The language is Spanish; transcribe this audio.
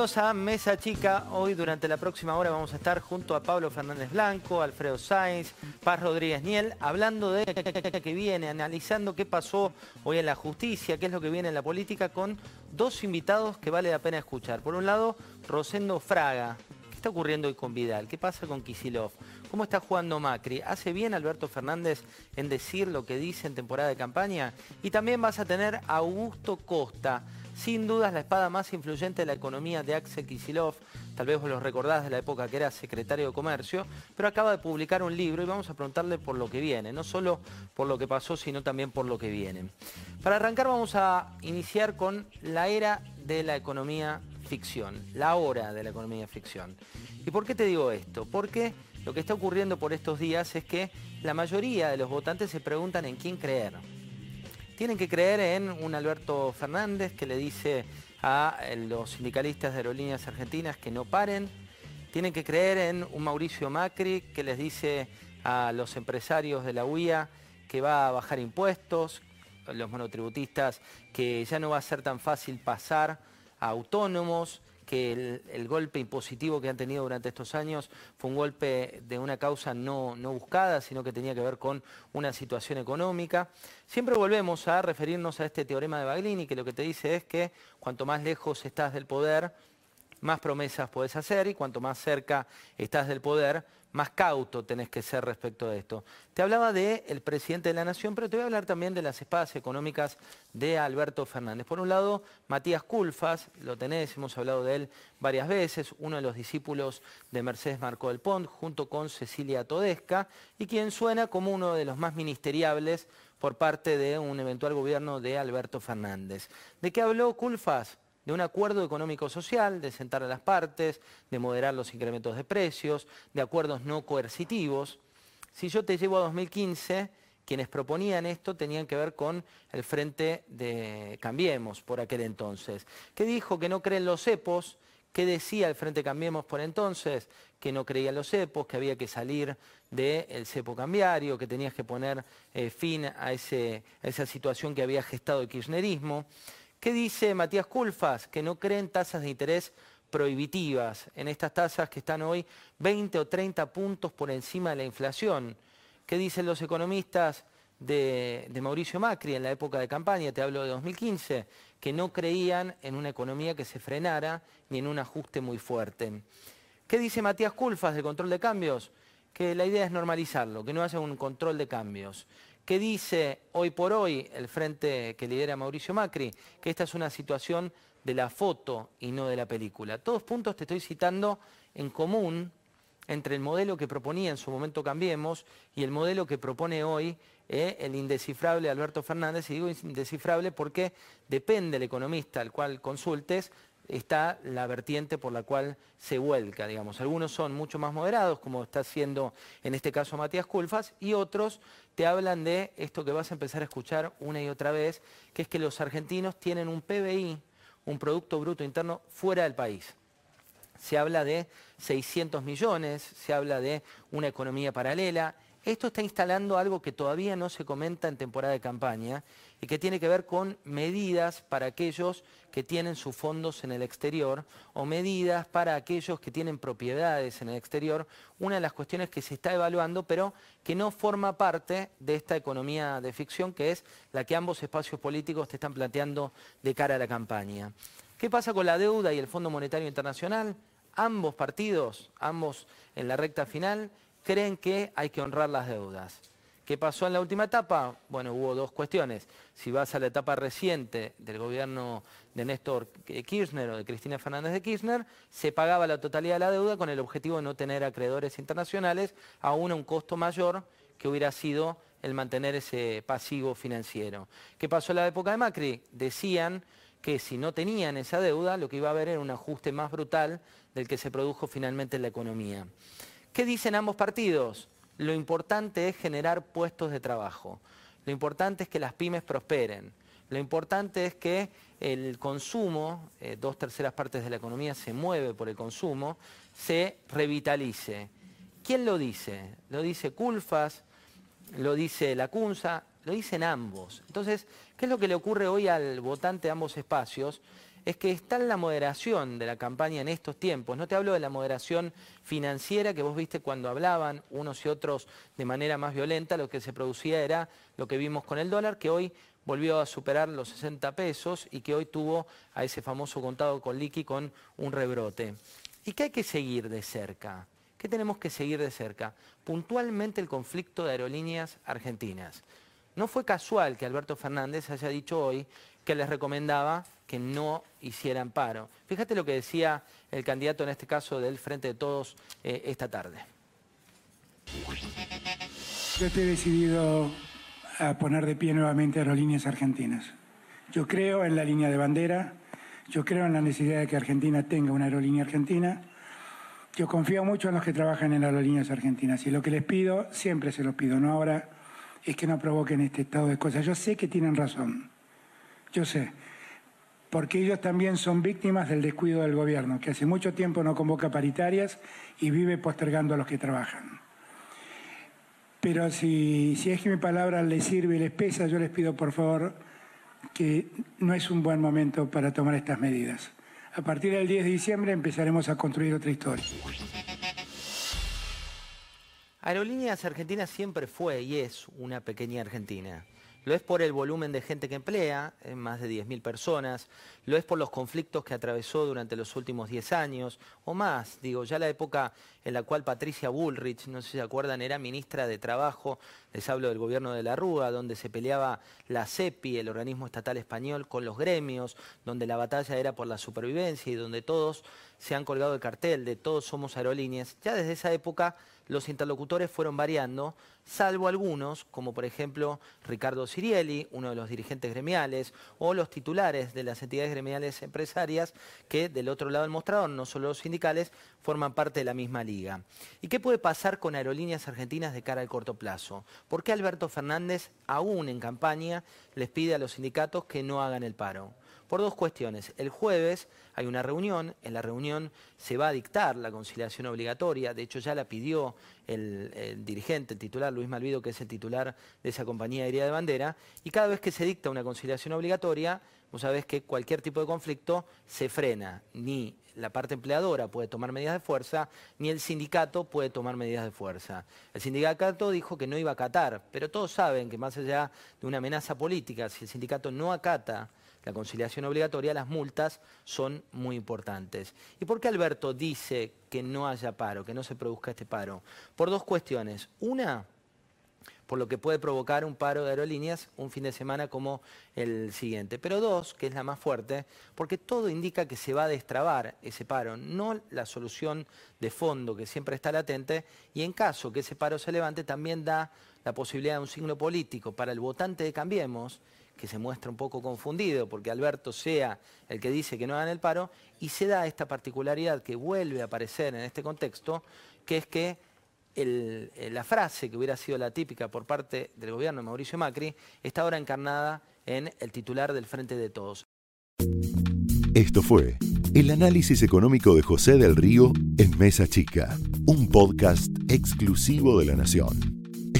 Bienvenidos a Mesa Chica. Hoy durante la próxima hora vamos a estar junto a Pablo Fernández Blanco, Alfredo Sainz, Paz Rodríguez Niel, hablando de qué viene, analizando qué pasó hoy en la justicia, qué es lo que viene en la política, con dos invitados que vale la pena escuchar. Por un lado, Rosendo Fraga. ¿Qué está ocurriendo hoy con Vidal? ¿Qué pasa con Kisilov? ¿Cómo está jugando Macri? ¿Hace bien Alberto Fernández en decir lo que dice en temporada de campaña? Y también vas a tener a Augusto Costa sin dudas la espada más influyente de la economía de Axel Kisilov, tal vez vos lo recordás de la época que era secretario de Comercio, pero acaba de publicar un libro y vamos a preguntarle por lo que viene, no solo por lo que pasó, sino también por lo que viene. Para arrancar vamos a iniciar con la era de la economía ficción, la hora de la economía ficción. ¿Y por qué te digo esto? Porque lo que está ocurriendo por estos días es que la mayoría de los votantes se preguntan en quién creer. Tienen que creer en un Alberto Fernández que le dice a los sindicalistas de aerolíneas argentinas que no paren. Tienen que creer en un Mauricio Macri que les dice a los empresarios de la UIA que va a bajar impuestos, los monotributistas que ya no va a ser tan fácil pasar a autónomos, que el, golpe impositivo que han tenido durante estos años fue un golpe de una causa no, no buscada, sino que tenía que ver con una situación económica. Siempre volvemos a referirnos a este teorema de Baglini, que lo que te dice es que cuanto más lejos estás del poder, más promesas puedes hacer y cuanto más cerca estás del poder, más cauto tenés que ser respecto de esto. Te hablaba del presidente de la Nación, pero te voy a hablar también de las espadas económicas de Alberto Fernández. Por un lado, Matías Culfas, lo tenés, hemos hablado de él varias veces, uno de los discípulos de Mercedes Marco del Pont, junto con Cecilia Todesca, y quien suena como uno de los más ministeriables por parte de un eventual gobierno de Alberto Fernández. ¿De qué habló Culfas? De un acuerdo económico-social, de sentar a las partes, de moderar los incrementos de precios, de acuerdos no coercitivos. Si yo te llevo a 2015, quienes proponían esto tenían que ver con el frente de Cambiemos por aquel entonces, que dijo que no creen los cepos, ¿Qué decía el Frente Cambiemos por entonces? Que no creía los cepos, que había que salir del cepo cambiario, que tenías que poner eh, fin a, a esa situación que había gestado el kirchnerismo. ¿Qué dice Matías Culfas? Que no creen tasas de interés prohibitivas en estas tasas que están hoy 20 o 30 puntos por encima de la inflación. ¿Qué dicen los economistas de, Mauricio Macri en la época de campaña, te hablo de 2015, que no creían en una economía que se frenara ni en un ajuste muy fuerte? ¿Qué dice Matías Culfas de control de cambios? Que la idea es normalizarlo, que no haya un control de cambios. ¿Qué dice hoy por hoy el frente que lidera Mauricio Macri? Que esta es una situación de la foto y no de la película. Todos puntos te estoy citando en común entre el modelo que proponía en su momento Cambiemos y el modelo que propone hoy eh, el indescifrable Alberto Fernández. Y digo indescifrable porque depende el economista al cual consultes está la vertiente por la cual se vuelca, digamos. Algunos son mucho más moderados, como está haciendo en este caso Matías Culfas, y otros te hablan de esto que vas a empezar a escuchar una y otra vez, que es que los argentinos tienen un PBI, un Producto Bruto Interno, fuera del país. Se habla de 600 millones, se habla de una economía paralela, esto está instalando algo que todavía no se comenta en temporada de campaña y que tiene que ver con medidas para aquellos que tienen sus fondos en el exterior o medidas para aquellos que tienen propiedades en el exterior. Una de las cuestiones que se está evaluando, pero que no forma parte de esta economía de ficción, que es la que ambos espacios políticos te están planteando de cara a la campaña. ¿Qué pasa con la deuda y el Fondo Monetario Internacional? Ambos partidos, ambos en la recta final, creen que hay que honrar las deudas. ¿Qué pasó en la última etapa? Bueno, hubo dos cuestiones. Si vas a la etapa reciente del gobierno de Néstor Kirchner o de Cristina Fernández de Kirchner, se pagaba la totalidad de la deuda con el objetivo de no tener acreedores internacionales, aún a un costo mayor que hubiera sido el mantener ese pasivo financiero. ¿Qué pasó en la época de Macri? Decían que si no tenían esa deuda, lo que iba a haber era un ajuste más brutal del que se produjo finalmente en la economía. ¿Qué dicen ambos partidos? Lo importante es generar puestos de trabajo. Lo importante es que las pymes prosperen. Lo importante es que el consumo, eh, dos terceras partes de la economía se mueve por el consumo, se revitalice. ¿Quién lo dice? Lo dice Culfas, lo dice la CUNSA, lo dicen ambos. Entonces, ¿qué es lo que le ocurre hoy al votante de ambos espacios? Es que está en la moderación de la campaña en estos tiempos. No te hablo de la moderación financiera que vos viste cuando hablaban unos y otros de manera más violenta. Lo que se producía era lo que vimos con el dólar, que hoy volvió a superar los 60 pesos y que hoy tuvo a ese famoso contado con liqui con un rebrote. ¿Y qué hay que seguir de cerca? ¿Qué tenemos que seguir de cerca? Puntualmente el conflicto de aerolíneas argentinas. No fue casual que Alberto Fernández haya dicho hoy que les recomendaba que no hicieran paro. Fíjate lo que decía el candidato en este caso del Frente de Todos eh, esta tarde. Yo estoy decidido a poner de pie nuevamente aerolíneas argentinas. Yo creo en la línea de bandera, yo creo en la necesidad de que Argentina tenga una aerolínea argentina. Yo confío mucho en los que trabajan en aerolíneas argentinas y lo que les pido, siempre se los pido, no ahora, es que no provoquen este estado de cosas. Yo sé que tienen razón, yo sé, porque ellos también son víctimas del descuido del gobierno, que hace mucho tiempo no convoca paritarias y vive postergando a los que trabajan. Pero si, si es que mi palabra les sirve y les pesa, yo les pido por favor que no es un buen momento para tomar estas medidas. A partir del 10 de diciembre empezaremos a construir otra historia. Aerolíneas Argentinas siempre fue y es una pequeña Argentina. Lo es por el volumen de gente que emplea, más de 10.000 personas, lo es por los conflictos que atravesó durante los últimos 10 años, o más, digo, ya la época en la cual Patricia Bullrich, no sé si se acuerdan, era ministra de Trabajo, les hablo del gobierno de la Rúa, donde se peleaba la CEPI, el organismo estatal español, con los gremios, donde la batalla era por la supervivencia y donde todos se han colgado el cartel de todos somos aerolíneas. Ya desde esa época los interlocutores fueron variando, salvo algunos, como por ejemplo Ricardo Cirielli, uno de los dirigentes gremiales, o los titulares de las entidades gremiales empresarias, que del otro lado del mostrador, no solo los sindicales, forman parte de la misma liga. ¿Y qué puede pasar con aerolíneas argentinas de cara al corto plazo? ¿Por qué Alberto Fernández, aún en campaña, les pide a los sindicatos que no hagan el paro? Por dos cuestiones. El jueves hay una reunión, en la reunión se va a dictar la conciliación obligatoria, de hecho ya la pidió el, dirigente, el titular Luis Malvido, que es el titular de esa compañía aérea de bandera, y cada vez que se dicta una conciliación obligatoria, vos sabés que cualquier tipo de conflicto se frena, ni la parte empleadora puede tomar medidas de fuerza, ni el sindicato puede tomar medidas de fuerza. El sindicato dijo que no iba a acatar, pero todos saben que más allá de una amenaza política, si el sindicato no acata la conciliación obligatoria, las multas son muy importantes. ¿Y por qué Alberto dice que no haya paro, que no se produzca este paro? Por dos cuestiones. Una, por lo que puede provocar un paro de aerolíneas un fin de semana como el siguiente. Pero dos, que es la más fuerte, porque todo indica que se va a destrabar ese paro, no la solución de fondo que siempre está latente, y en caso que ese paro se levante también da la posibilidad de un signo político para el votante de Cambiemos, que se muestra un poco confundido porque Alberto sea el que dice que no hagan el paro, y se da esta particularidad que vuelve a aparecer en este contexto, que es que eh, la frase que hubiera sido la típica por parte del gobierno de Mauricio Macri está ahora encarnada en el titular del Frente de Todos. Esto fue el análisis económico de José del Río en Mesa Chica, un podcast exclusivo de la Nación.